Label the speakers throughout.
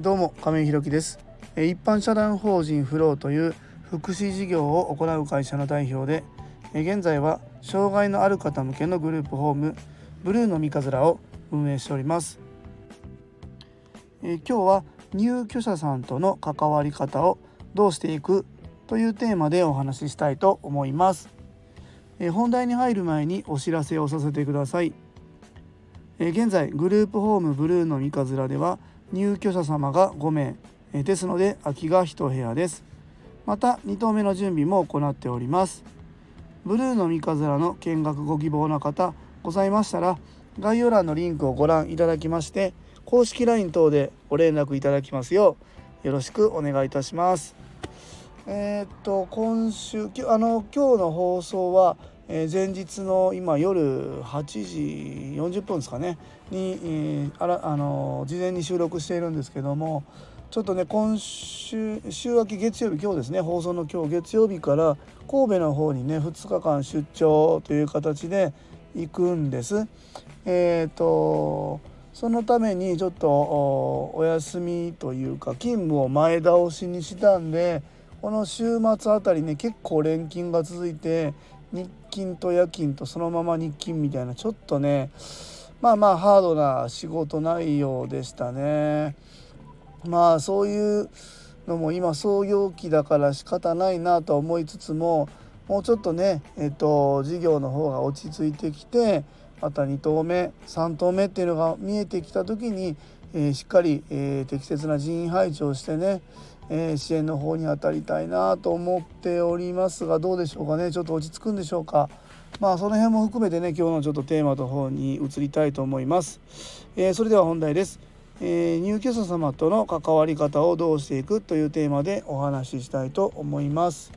Speaker 1: どうも亀井ひろきです。一般社団法人フローという福祉事業を行う会社の代表で現在は障害のある方向けのグループホームブルーの三日面を運営しております。今日は入居者さんとの関わり方をどうしていくというテーマでお話ししたいと思います。本題に入る前にお知らせをさせてください。現在グループホームブルーの三日面では入居者様が5名ですので空きが1部屋です。また2棟目の準備も行っております。ブルーの三日面の見学ご希望の方ございましたら概要欄のリンクをご覧いただきまして公式 LINE 等でご連絡いただきますようよろしくお願いいたします。えー、っと今週あの今日の放送はえー、前日の今夜8時40分ですかねに、えー、あらあの事前に収録しているんですけどもちょっとね今週週明け月曜日今日ですね放送の今日月曜日から神戸の方にね2日間出張という形で行くんです。え、ー、とそのためにちょっとお休みというか勤務を前倒しにしたんでこの週末あたりね結構連勤が続いて日勤と夜勤とそのまま日勤みたいなちょっとねまあまあハードな仕事内容でしたね。まあそういうのも今創業期だから仕方ないなと思いつつももうちょっとねえっと事業の方が落ち着いてきてまた2投目3投目っていうのが見えてきた時に、えー、しっかり、えー、適切な人員配置をしてねえー、支援の方に当たりたいなと思っておりますがどうでしょうかね。ちょっと落ち着くんでしょうか。まあその辺も含めてね今日のちょっとテーマの方に移りたいと思います、えー、それでは本題です、えー、入居者様との関わり方をどうしていくというテーマでお話ししたいと思います。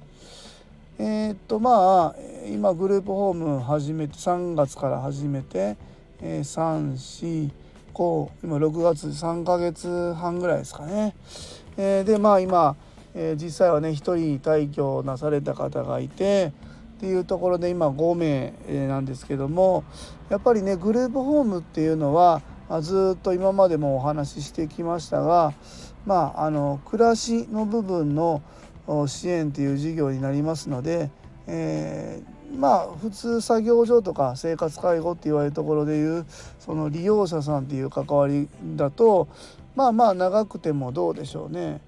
Speaker 1: えー、っとまあ今グループホーム始めて3月から始めて、えー、345今6月3ヶ月半ぐらいですかね。えー、でまあ今、えー、実際はね1人退去なされた方がいてっていうところで今5名なんですけどもやっぱりねグループホームっていうのは、まあ、ずっと今までもお話ししてきましたがまああの暮らしの部分の支援っていう事業になりますので、えー、まあ普通作業所とか生活介護って言われるところでいうその利用者さんっていう関わりだとまあまあ長くてもどうでしょうね、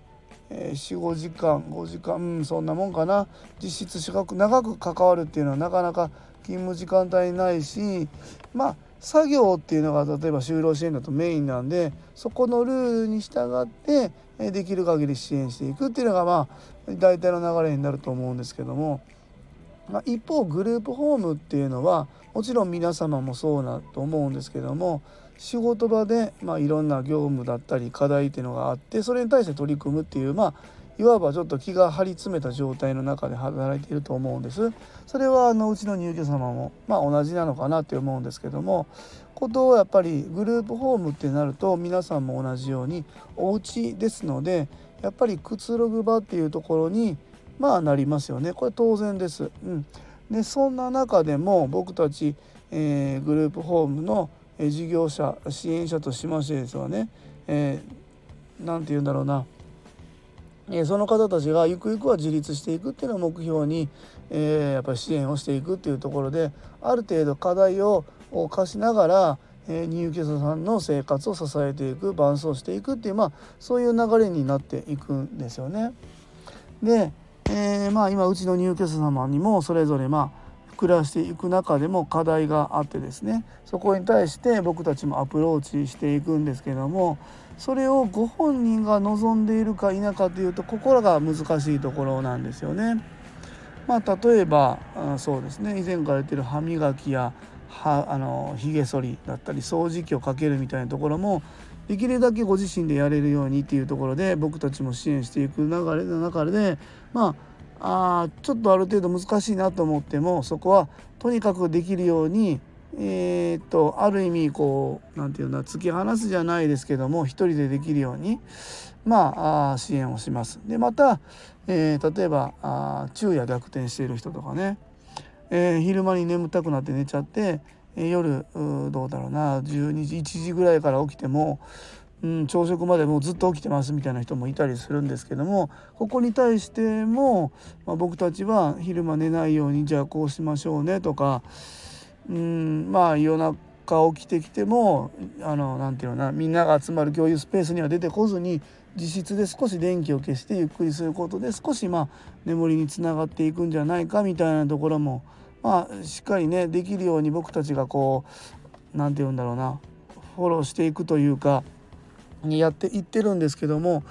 Speaker 1: えー、45時間5時間うんそんなもんかな。実質長く長く関わるっていうのはなかなか勤務時間帯ないしまあ作業っていうのが例えば就労支援だとメインなんでそこのルールに従ってできる限り支援していくっていうのがまあ大体の流れになると思うんですけども、まあ、一方グループホームっていうのはもちろん皆様もそうだと思うんですけども仕事場で、まあ、いろんな業務だったり課題っていうのがあってそれに対して取り組むっていうまあいわばちょっと気が張り詰めた状態の中で働いていると思うんです。それはあのうちの入居様もまあ同じなのかなって思うんですけどもことをやっぱりグループホームってなると皆さんも同じようにお家ですのでやっぱりくつろぐ場っていうところにまあなりますよねこれ当然です。うん、でそんな中でも僕たち、えー、グループホームの事業者支援者としましてですわね何、えー、て言うんだろうな、え、その方たちがゆくゆくは自立していくっていうのを目標に、えー、やっぱり支援をしていくっていうところである程度課題を課しながら、えー、入居者さんの生活を支えていく伴走していくっていうまあそういう流れになっていくんですよね。で、えー、まあ今うちの入居者様にもそれぞれまあ暮らしていく中でも課題があってですねそこに対して僕たちもアプローチしていくんですけどもそれをご本人が望んでいるか否かというとここが難しいところなんですよね。まあ、例えばあそうですね以前から言ってる歯磨きやはあのひげ剃りだったり掃除機をかけるみたいなところもできるだけご自身でやれるようにっていうところで僕たちも支援していく流れの中でまああちょっとある程度難しいなと思ってもそこはとにかくできるようにえー、っとある意味こう何て言うんだ突き放すじゃないですけども一人でできるようにまあ支援をします。でまた、えー、例えばあ昼夜逆転している人とかね、えー、昼間に眠たくなって寝ちゃって、え夜どうだろうな12時1時ぐらいから起きてもうん、朝食までもうずっと起きてますみたいな人もいたりするんですけどもここに対しても、まあ、僕たちは昼間寝ないようにじゃあこうしましょうねとかうんまあ夜中起きてきてもあのなていうのなみんなが集まる共有スペースには出てこずに自室で少し電気を消してゆっくりすることで少しまあ眠りにつながっていくんじゃないかみたいなところもまあしっかりねできるように僕たちがこう何て言うんだろうなフォローしていくというかにやっていってるんですけども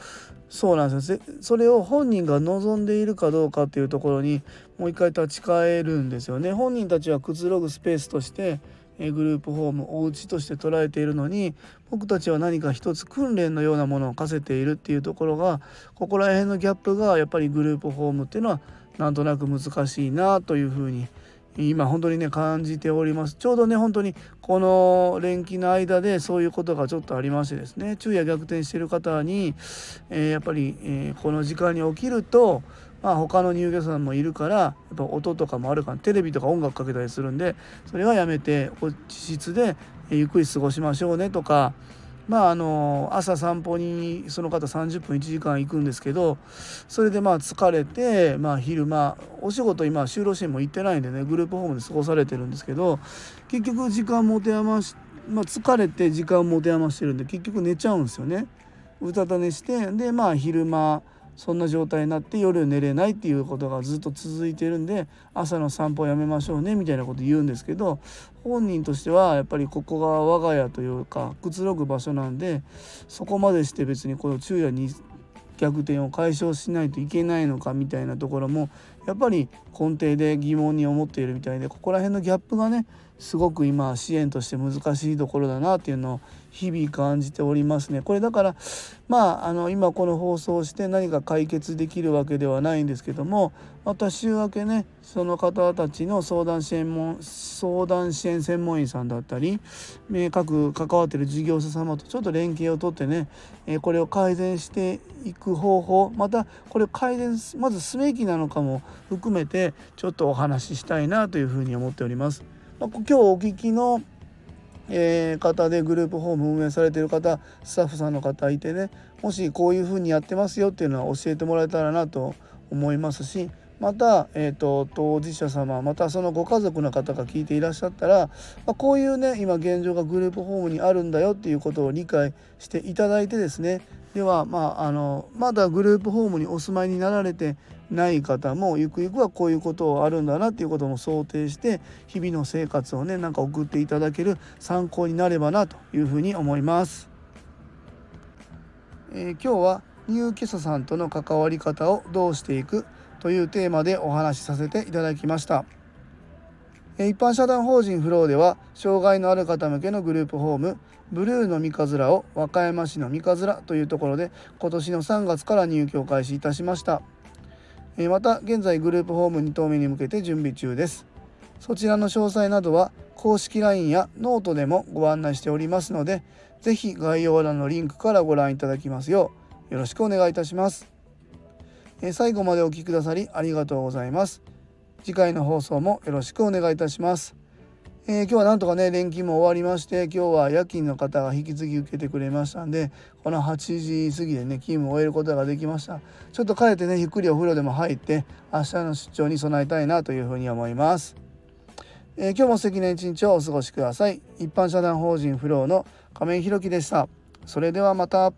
Speaker 1: そうなんですよそれを本人が望んでいるかどうかっていうところにもう一回立ち返るんですよね。本人たちはくつろぐスペースとしてグループホームお家として捉えているのに僕たちは何か一つ訓練のようなものを課せているっていうところがここら辺のギャップがやっぱりグループホームっていうのはなんとなく難しいなというふうに今本当にね感じております。ちょうどね本当にこの連休の間でそういうことがちょっとありましてですね。昼夜逆転してる方に、えー、やっぱり、えー、この時間に起きるとまあ他の入居者さんもいるからやっぱ音とかもあるからテレビとか音楽かけたりするんでそれはやめて自室でゆっくり過ごしましょうねとかまああの朝散歩にその方30分1時間行くんですけどそれでまあ疲れて、まあ、昼間お仕事今就労支援も行ってないんでねグループホームで過ごされてるんですけど結局時間持て余し、まあ、疲れて時間持て余してるんで結局寝ちゃうんですよね。うたた寝してでまあ昼間そんな状態になって夜寝れないっていうことがずっと続いてるんで朝の散歩やめましょうねみたいなこと言うんですけど本人としてはやっぱりここが我が家というかくつろぐ場所なんでそこまでして別にこの昼夜に逆転を解消しないといけないのかみたいなところもやっぱり根底で疑問に思っているみたいでここら辺のギャップがねすごく今支援として難しいところだなっていうのを日々感じておりますね。これだからまああの今この放送をして何か解決できるわけではないんですけどもまた週明けねその方たちの相談支援も相談支援専門員さんだったり各関わってる事業者様とちょっと連携をとってねこれを改善していく方法またこれを改善まずすべきなのかも含めてちょっとお話ししたいなというふうに思っております。ま、今日お聞きの、えー、方でグループホーム運営されてる方スタッフさんの方いてねもしこういうふうにやってますよっていうのは教えてもらえたらなと思いますしまた、えーと、当事者様またそのご家族の方が聞いていらっしゃったら、まあ、こういうね今現状がグループホームにあるんだよっていうことを理解していただいてですね。では、まあ、あのまだグループホームにお住まいになられてない方もゆくゆくはこういうことあるんだなっていうことも想定して日々の生活をねなんか送っていただける参考になればなというふうに思います。えー、今日は入居者さんとの関わり方をどうしていくというテーマでお話しさせていただきました。一般社団法人フローでは障害のある方向けのグループホームブルーの三日面を和歌山市の三日面というところで今年の3月から入居を開始いたしました。また現在グループホーム2棟目に向けて準備中です。そちらの詳細などは公式 LINE やノートでもご案内しておりますので是非概要欄のリンクからご覧いただきますようよろしくお願いいたします。最後までお聴きくださりありがとうございます。次回の放送もよろしくお願いいたします。えー、今日はなんとかね連勤も終わりまして今日は夜勤の方が引き継ぎ受けてくれましたんでこの8時過ぎでね勤務を終えることができました。ちょっと帰ってねゆっくりお風呂でも入って明日の出張に備えたいなというふうに思います、えー、今日も素敵な一日をお過ごしください。一般社団法人フローの亀井弘樹でした。それではまた。